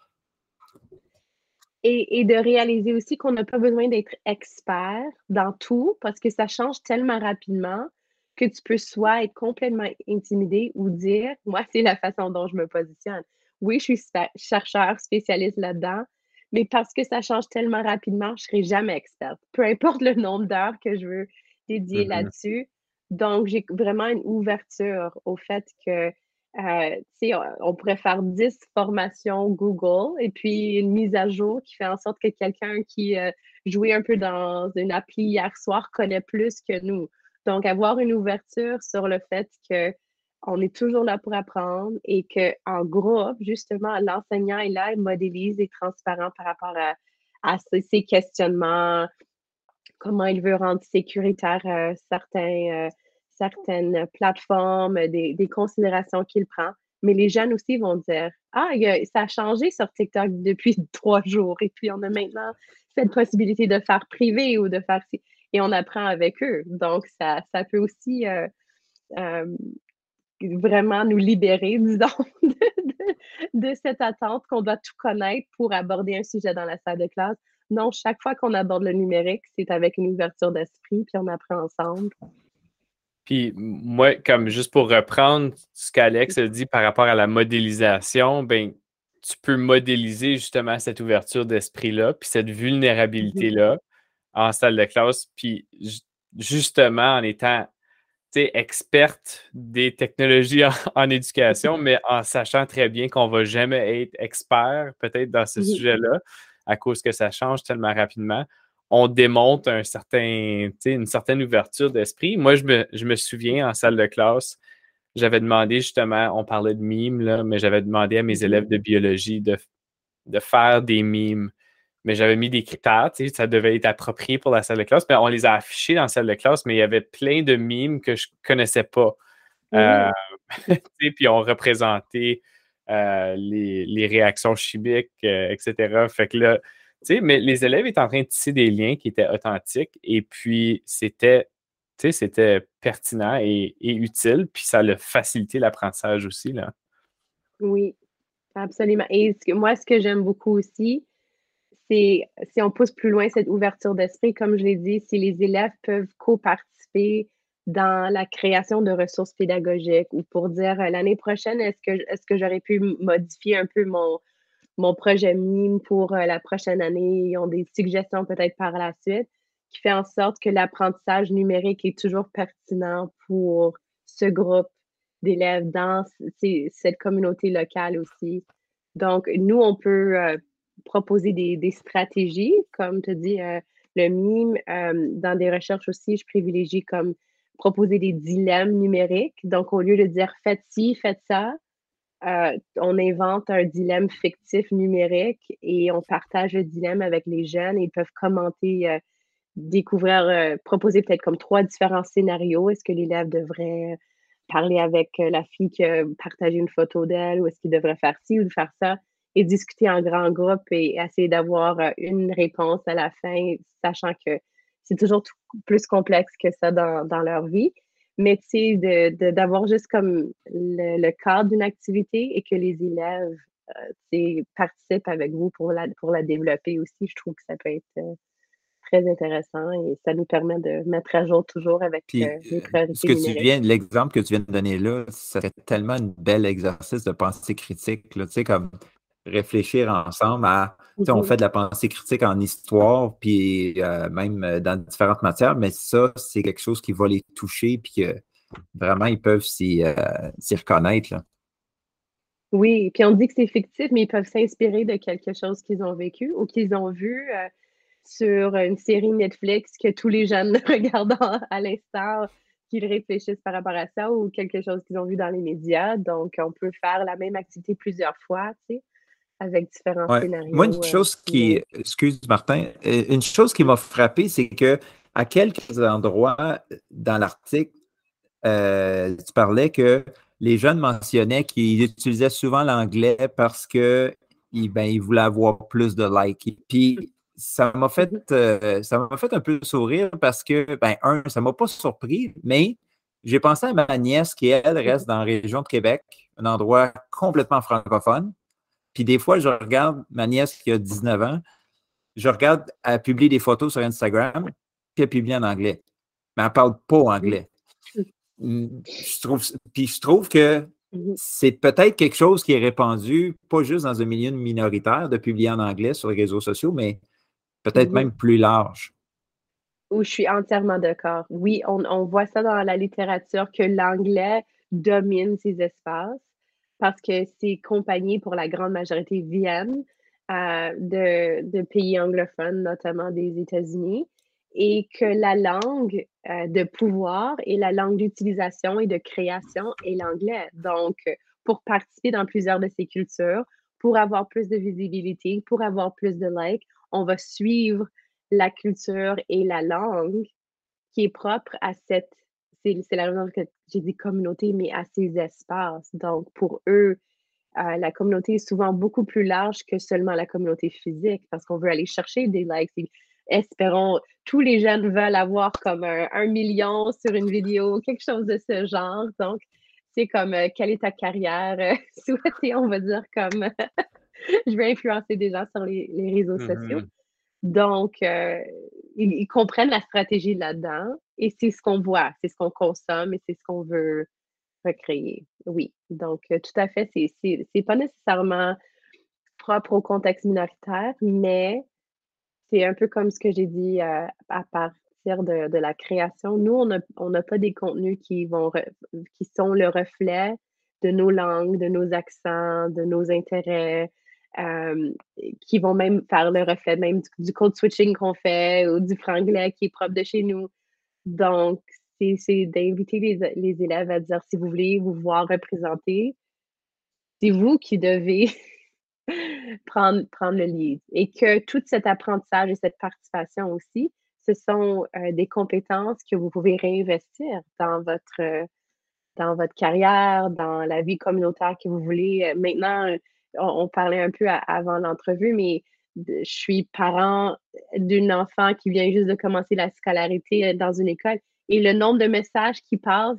Et, de réaliser aussi qu'on n'a pas besoin d'être expert dans tout parce que ça change tellement rapidement que tu peux soit être complètement intimidé ou dire, moi, c'est la façon dont je me positionne. Oui, je suis chercheur, spécialiste là-dedans, mais parce que ça change tellement rapidement, je ne serai jamais experte. Peu importe le nombre d'heures que je veux dédier Mm-hmm. là-dessus. Donc, j'ai vraiment une ouverture au fait que, euh, tu sais, on, on pourrait faire 10 formations Google et puis une mise à jour qui fait en sorte que quelqu'un qui euh, jouait un peu dans une appli hier soir connaît plus que nous. Donc, avoir une ouverture sur le fait que on est toujours là pour apprendre et qu'en groupe, justement, l'enseignant est là, il modélise, est transparent par rapport à, ces questionnements, comment il veut rendre sécuritaire euh, certains, euh, certaines plateformes, des, considérations qu'il prend. Mais les jeunes aussi vont dire Ah, ça a changé sur TikTok depuis trois jours. Et puis, on a maintenant cette possibilité de faire privé ou de faire. Et on apprend avec eux. Donc, ça, peut aussi euh, vraiment nous libérer, disons, de, de- de cette attente qu'on doit tout connaître pour aborder un sujet dans la salle de classe. Non, chaque fois qu'on aborde le numérique, c'est avec une ouverture d'esprit, puis on apprend ensemble. Puis moi, comme juste pour reprendre ce qu'Alex a dit par rapport à la modélisation, ben tu peux modéliser justement cette ouverture d'esprit-là, puis cette vulnérabilité-là en salle de classe, puis ju- justement en étant experte des technologies en, en éducation, mais en sachant très bien qu'on ne va jamais être expert peut-être dans ce sujet-là à cause que ça change tellement rapidement. On démontre un certain, une certaine ouverture d'esprit. Moi, je me, je me souviens en salle de classe, j'avais demandé justement, on parlait de mimes, là, mais j'avais demandé à mes Mhm. élèves de biologie de, de faire des mimes. Mais j'avais mis des critères, tu sais, ça devait être approprié pour la salle de classe. Mais on les a affichés dans la salle de classe, mais il y avait plein de mimes que je ne connaissais pas. Euh, sais, puis on représentait euh, les, les réactions chimiques, euh, etc. Fait que là, tu sais, mais les élèves étaient en train de tisser des liens qui étaient authentiques et puis c'était, tu sais, c'était pertinent et, et utile, puis ça a facilité l'apprentissage aussi, là. Oui, absolument. Et ce que- moi, ce que j'aime beaucoup aussi, si on pousse plus loin cette ouverture d'esprit, comme je l'ai dit, si les élèves peuvent co-participer dans la création de ressources pédagogiques ou pour dire euh, l'année prochaine, est-ce que, est-ce que j'aurais pu modifier un peu mon, mon projet mime pour euh, la prochaine année? Ils ont des suggestions peut-être par la suite qui fait en sorte que l'apprentissage numérique est toujours pertinent pour ce groupe d'élèves dans cette communauté locale aussi. Donc, nous, on peut euh, proposer des, des stratégies, comme tu dis, euh, le mime. euh, dans des recherches aussi, je privilégie comme proposer des dilemmes numériques. Donc, au lieu de dire faites ci, faites ça, euh, on invente un dilemme fictif numérique et on partage le dilemme avec les jeunes. Ils peuvent commenter, découvrir, proposer peut-être comme trois différents scénarios. Est-ce que l'élève devrait parler avec la fille qui a partagé une photo d'elle ou est-ce qu'il devrait faire ci ou faire ça? Et discuter en grand groupe et essayer d'avoir euh, une réponse à la fin, sachant que c'est toujours tout plus complexe que ça dans, dans leur vie. Mais tu sais, d'avoir juste comme le, le cadre d'une activité et que les élèves euh, participent avec vous pour la, pour la développer aussi, je trouve que ça peut être euh, très intéressant et ça nous permet de mettre à jour toujours avec Puis, euh, les priorités ce que tu numériques. viens, l'exemple que tu viens de donner là, ça serait tellement un bel exercice de pensée critique. Là, tu sais, comme réfléchir ensemble à. On Mhm. fait de la pensée critique en histoire, puis euh, même euh, dans différentes matières, mais ça, c'est quelque chose qui va les toucher, puis que vraiment, ils peuvent s'y euh, reconnaître. Là. Oui, puis on dit que c'est fictif, mais ils peuvent s'inspirer de quelque chose qu'ils ont vécu ou qu'ils ont vu euh, sur une série Netflix que tous les jeunes regardent en- à l'instant, qu'ils réfléchissent par rapport à ça ou quelque chose qu'ils ont vu dans les médias. Donc, on peut faire la même activité plusieurs fois, tu sais, avec différents Ouais. scénarios. Moi, une euh, chose qui, numériques. excuse Martin, euh, une chose qui m'a frappé, c'est que à quelques endroits dans l'article, euh, tu parlais que les jeunes mentionnaient qu'ils utilisaient souvent l'anglais parce que ils, ben, ils voulaient avoir plus de likes. Puis ça m'a fait, euh, ça m'a fait un peu sourire parce que, ben, un, ça m'a pas surpris, mais j'ai pensé à ma nièce qui, elle, reste dans la région de Québec, un endroit complètement francophone. Puis des fois, je regarde ma nièce qui a 19 ans, je regarde, elle publie des photos sur Instagram, puis elle publie en anglais. Mais elle ne parle pas anglais. mm, je trouve, puis je trouve que Mhm. c'est peut-être quelque chose qui est répandu, pas juste dans un milieu minoritaire, de publier en anglais sur les réseaux sociaux, mais peut-être Mhm. même plus large. Où je suis entièrement d'accord. Oui, on, on voit ça dans la littérature que l'anglais domine ces espaces parce que ces compagnies, pour la grande majorité, viennent euh, de, pays anglophones, notamment des États-Unis, et que la langue euh, de pouvoir et la langue d'utilisation et de création est l'anglais. Donc, pour participer dans plusieurs de ces cultures, pour avoir plus de visibilité, pour avoir plus de likes, on va suivre la culture et la langue qui est propre à cette, c'est la raison j'ai dit communauté, mais à ces espaces. Donc, pour eux, euh, la communauté est souvent beaucoup plus large que seulement la communauté physique parce qu'on veut aller chercher des likes. Et espérons, tous les jeunes veulent avoir comme un, un million sur une vidéo, quelque chose de ce genre. Donc, c'est comme euh, quelle est ta carrière euh, souhaitée, on va dire, comme je veux influencer des gens sur les, les réseaux sociaux. Mhm. Donc, euh, ils, ils comprennent la stratégie là-dedans et c'est ce qu'on voit, c'est ce qu'on consomme et c'est ce qu'on veut recréer. Oui. Donc, euh, tout à fait, c'est- pas nécessairement propre au contexte minoritaire, mais c'est un peu comme ce que j'ai dit euh, à partir de, la création. Nous, on n'a pas des contenus qui sont le reflet de nos langues, de nos accents, de nos intérêts, euh, qui vont même faire le reflet même du code switching qu'on fait ou du franglais qui est propre de chez nous. Donc, c'est d'inviter les, élèves à dire si vous voulez vous voir représenter, c'est vous qui devez prendre, prendre le lead. Et que tout cet apprentissage et cette participation aussi, ce sont euh, des compétences que vous pouvez réinvestir dans votre, dans votre carrière, dans la vie communautaire que vous voulez. Euh, Maintenant, euh, on, parlait un peu avant l'entrevue, mais je suis parent d'une enfant qui vient juste de commencer la scolarité euh, dans une école et le nombre de messages qui passent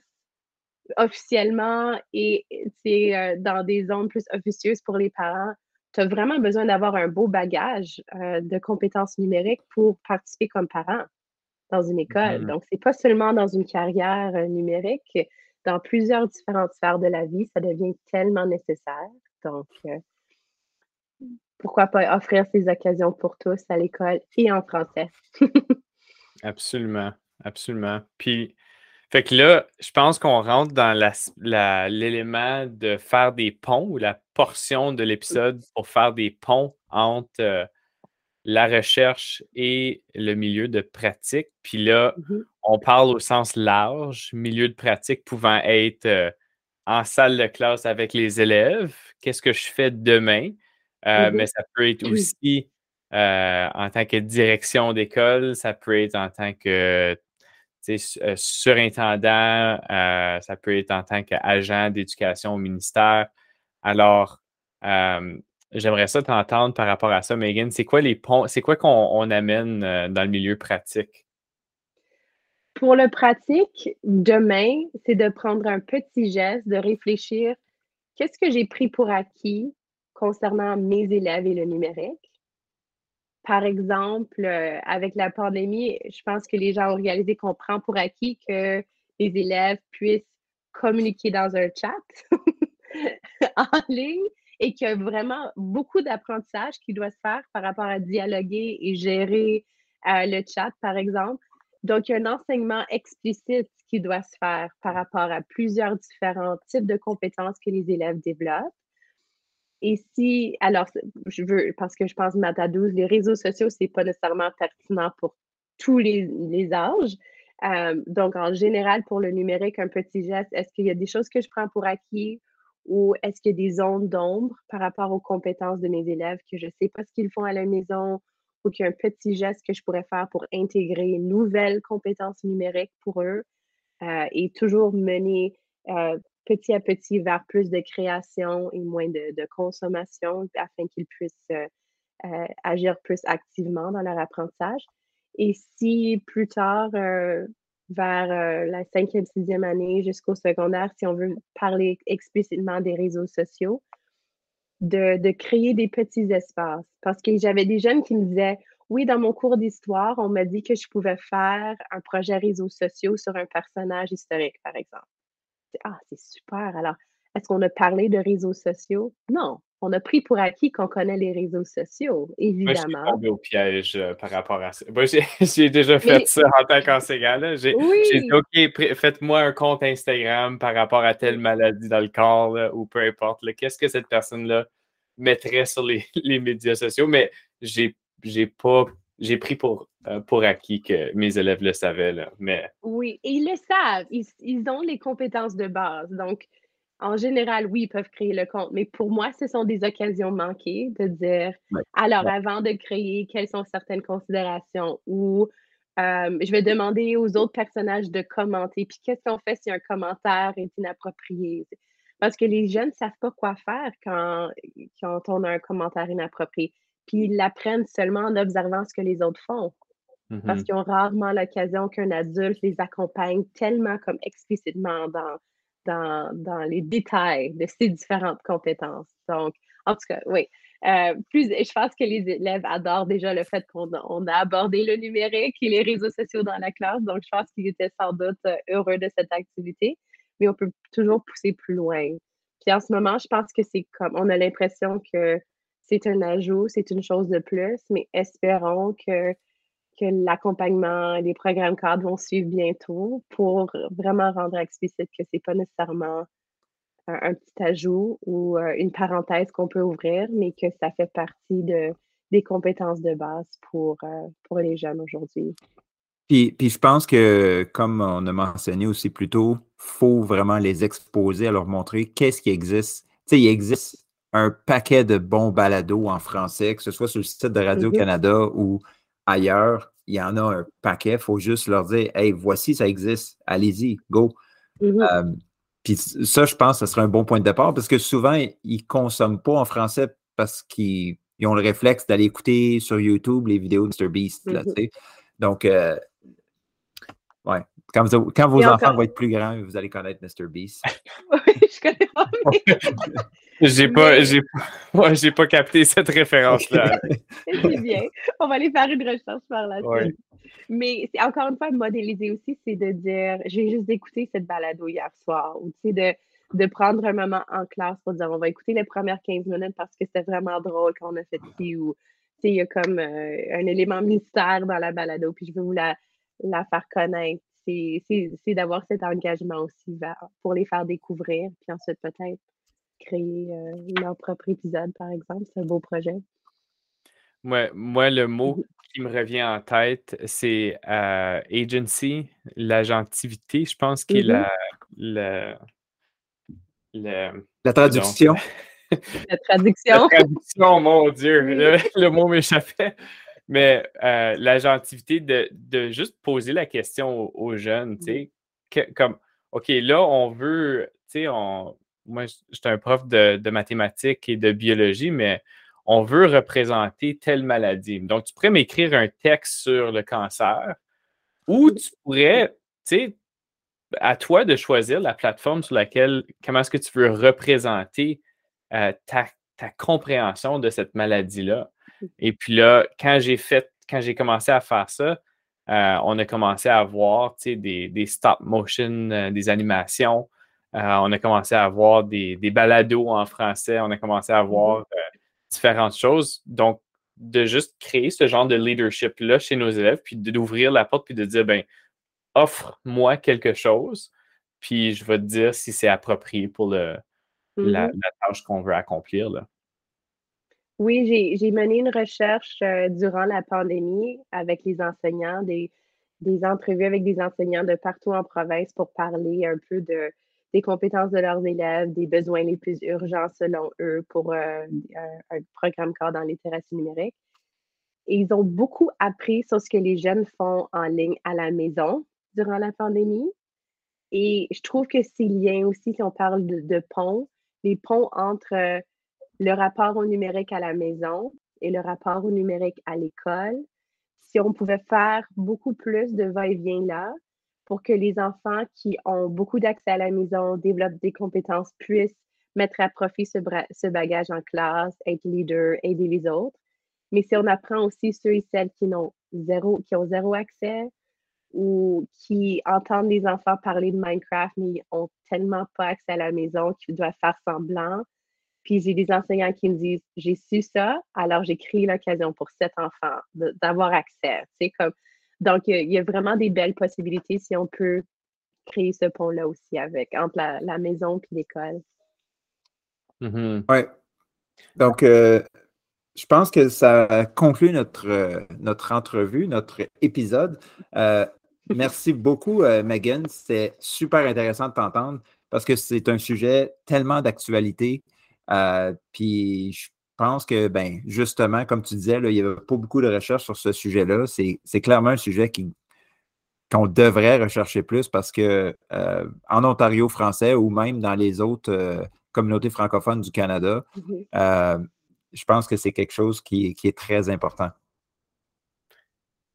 officiellement et c'est euh, dans des zones plus officieuses pour les parents, tu as vraiment besoin d'avoir un beau bagage euh, de compétences numériques pour participer comme parent dans une école. Mhm. Donc, c'est pas seulement dans une carrière euh, numérique, dans plusieurs différentes sphères de la vie, ça devient tellement nécessaire. Donc, pourquoi pas offrir ces occasions pour tous à l'école et en français. Absolument, absolument. Puis, fait que là, je pense qu'on rentre dans la- la- l'élément de faire des ponts ou la portion de l'épisode pour faire des ponts entre euh, la recherche et le milieu de pratique. Puis là, Mhm. on parle au sens large, milieu de pratique pouvant être euh, en salle de classe avec les élèves. Qu'est-ce que je fais demain? Euh, Mhm. Mais ça peut être aussi euh, en tant que direction d'école, ça peut être en tant que euh, surintendant, euh, ça peut être en tant qu'agent d'éducation au ministère. Alors, j'aimerais ça t'entendre par rapport à ça, Megan. C'est quoi les ponts, c'est quoi qu'on on amène dans le milieu pratique? Pour le pratique, demain, c'est de prendre un petit geste, de réfléchir qu'est-ce que j'ai pris pour acquis? Concernant mes élèves et le numérique. Par exemple, euh, avec la pandémie, je pense que les gens ont réalisé qu'on prend pour acquis que les élèves puissent communiquer dans un chat en ligne et qu'il y a vraiment beaucoup d'apprentissage qui doit se faire par rapport à dialoguer et gérer euh, le chat, par exemple. Donc, il y a un enseignement explicite qui doit se faire par rapport à plusieurs différents types de compétences que les élèves développent. Et si, alors, je veux, parce que je pense, Mata 12, les réseaux sociaux, c'est pas nécessairement pertinent pour tous les, les âges. Euh, donc, en général, pour le numérique, un petit geste, est-ce qu'il y a des choses que je prends pour acquis ou est-ce qu'il y a des zones d'ombre par rapport aux compétences de mes élèves que je sais pas ce qu'ils font à la maison ou qu'il y a un petit geste que je pourrais faire pour intégrer une nouvelle compétence numérique pour eux euh, et toujours mener euh, petit à petit vers plus de création et moins de, consommation afin qu'ils puissent euh, euh, agir plus activement dans leur apprentissage. Et si plus tard, euh, vers la cinquième, sixième année jusqu'au secondaire, si on veut parler explicitement des réseaux sociaux, de, de créer des petits espaces. Parce que j'avais des jeunes qui me disaient oui, dans mon cours d'histoire, on m'a dit que je pouvais faire un projet réseaux sociaux sur un personnage historique, par exemple. Ah, c'est super. Alors, est-ce qu'on a parlé de réseaux sociaux? Non. On a pris pour acquis qu'on connaît les réseaux sociaux, évidemment. Moi, je suis au piège euh, par rapport à ça. Moi, j'ai déjà fait ça en tant qu'enseignant. J'ai dit, OK, faites-moi un compte Instagram par rapport à telle maladie dans le corps ou peu importe. Qu'est-ce que cette personne-là mettrait sur les, médias sociaux? Mais j'ai pas j'ai pris pour, euh, pour acquis que mes élèves le savaient. Là, mais... Oui, et ils le savent. Ils, ils, ont les compétences de base. Donc, en général, oui, ils peuvent créer le compte, mais pour moi, ce sont des occasions manquées de dire, alors, avant de créer, quelles sont certaines considérations ou euh, je vais demander aux autres personnages de commenter. Puis, qu'est-ce qu'on fait si un commentaire est inapproprié? Parce que les jeunes ne savent pas quoi faire quand, quand on a un commentaire inapproprié. Puis, ils l'apprennent seulement en observant ce que les autres font. Parce mm-hmm. qu'ils ont rarement l'occasion qu'un adulte les accompagne tellement comme explicitement dans dans, dans, les détails de ces différentes compétences. Donc, en tout cas, oui. Euh, plus, je pense que les élèves adorent déjà le fait qu'on a, abordé le numérique et les réseaux sociaux dans la classe. Donc, je pense qu'ils étaient sans doute euh, heureux de cette activité, mais on peut toujours pousser plus loin. Puis en ce moment, je pense que c'est comme, on a l'impression que c'est un ajout, c'est une chose de plus, mais espérons que que l'accompagnement et les programmes cadres vont suivre bientôt pour vraiment rendre explicite que ce n'est pas nécessairement un, petit ajout ou euh, une parenthèse qu'on peut ouvrir, mais que ça fait partie de, des compétences de base pour, euh, pour les jeunes aujourd'hui. Puis, puis, je pense que, comme on a mentionné aussi plus tôt, il faut vraiment les exposer, à leur montrer qu'est-ce qui existe. Tu sais, il existe un paquet de bons balados en français, que ce soit sur le site de Radio-Canada mm-hmm. ou ailleurs, il y en a un paquet. Il faut juste leur dire Hey, voici, ça existe. Allez-y, go. Mm-hmm. Euh, puis ça, je pense que ce serait un bon point de départ parce que souvent, ils ne consomment pas en français parce qu'ils ont le réflexe d'aller écouter sur YouTube les vidéos de Mr. Beast. Mm-hmm. Donc, euh, ouais. Quand, vos enfants vont être plus grands, vous allez connaître Mr. Beast. oui, je connais pas. J'ai pas, j'ai j'ai pas capté cette référence-là. c'est bien. On va aller faire une recherche par la suite. Mais encore une fois, modéliser aussi, c'est de dire, j'ai juste écouté cette balado hier soir, ou tu sais, de, de prendre un moment en classe pour dire, on va écouter les premières 15 minutes parce que c'était vraiment drôle quand on a fait ci, ou tu sais, il y a comme euh, un élément mystère dans la balado, puis je veux vous la, la faire connaître. C'est d'avoir cet engagement aussi pour les faire découvrir, puis ensuite peut-être créer euh, leur propre épisode, par exemple. C'est un beau projet. Moi, moi, le mot mmh qui me revient en tête, c'est euh, agency, l'agentivité, je pense, qui est mmh la, la, la, traduction. la traduction. la traduction, mon Dieu, le, mot m'échappait. Mais euh, l'agentivité de, de, juste poser la question aux, jeunes, tu mmh. sais, comme, OK, là, on veut, tu sais, on, moi, j'étais un prof de, mathématiques et de biologie, mais on veut représenter telle maladie. Donc, tu pourrais m'écrire un texte sur le cancer ou tu pourrais, tu sais, à toi de choisir la plateforme sur laquelle, comment est-ce que tu veux représenter euh, ta, compréhension de cette maladie-là. Mmh. Et puis là, quand j'ai fait, quand j'ai commencé à faire ça, euh, on a commencé à voir des, des stop motion, euh, des animations. Euh, on a commencé à avoir des, des, balados en français, on a commencé à avoir mm-hmm. euh, différentes choses. Donc, de juste créer ce genre de leadership-là chez nos élèves, puis d'ouvrir la porte, puis de dire, ben, offre-moi quelque chose, puis je vais te dire si c'est approprié pour le, la, mm-hmm. tâche qu'on veut accomplir. Là. Oui, j'ai mené une recherche euh, durant la pandémie avec les enseignants, des, des entrevues avec des enseignants de partout en province pour parler un peu de des compétences de leurs élèves, des besoins les plus urgents selon eux pour euh, un, programme cadre en littératie numérique. Et ils ont beaucoup appris sur ce que les jeunes font en ligne à la maison durant la pandémie. Et je trouve que ces liens aussi, si on parle de, de ponts, les ponts entre euh, le rapport au numérique à la maison et le rapport au numérique à l'école, si on pouvait faire beaucoup plus de va-et-vient là, pour que les enfants qui ont beaucoup d'accès à la maison, développent des compétences, puissent mettre à profit ce, bagage en classe, être leader, aider les autres. Mais si on apprend aussi ceux et celles qui, n'ont zéro, qui ont zéro accès ou qui entendent les enfants parler de Minecraft, mais ont tellement pas accès à la maison qu'ils doivent faire semblant. Puis j'ai des enseignants qui me disent J'ai su ça, alors j'ai créé l'occasion pour cet enfant d'avoir accès. Comme... Donc, il y a vraiment des belles possibilités si on peut créer ce pont-là aussi avec entre la, maison et l'école. Mm-hmm. Oui. Donc, euh, je pense que ça conclut notre, euh, notre entrevue, notre épisode. Euh, merci beaucoup, Megan. C'est super intéressant de t'entendre parce que c'est un sujet tellement d'actualité. puis je pense que, ben, justement, comme tu disais, il n'y avait pas beaucoup de recherches sur ce sujet-là. C'est clairement un sujet qui, qu'on devrait rechercher plus parce que euh, en Ontario français ou même dans les autres euh, communautés francophones du Canada, mm-hmm. euh, je pense que c'est quelque chose qui, est très important.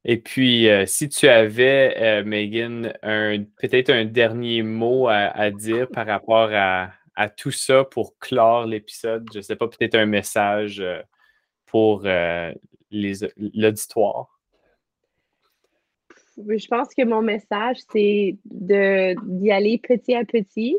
Et puis, si tu avais, Megan, peut-être un dernier mot à, dire par rapport à, tout ça pour clore l'épisode, je ne sais pas, peut-être un message pour l'auditoire je pense que mon message, c'est d'y aller petit à petit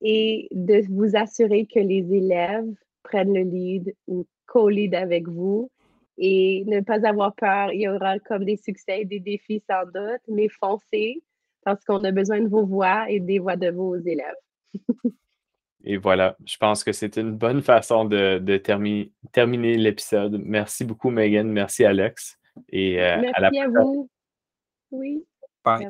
et de vous assurer que les élèves prennent le lead ou co-lead avec vous et ne pas avoir peur. Il y aura comme des succès des défis sans doute, mais foncez parce qu'on a besoin de vos voix et des voix de vos élèves. et voilà, je pense que c'est une bonne façon de, terminer l'épisode. Merci beaucoup, Megan. Merci, Alex. Et, euh, Merci à, la à vous. Oui. Bye.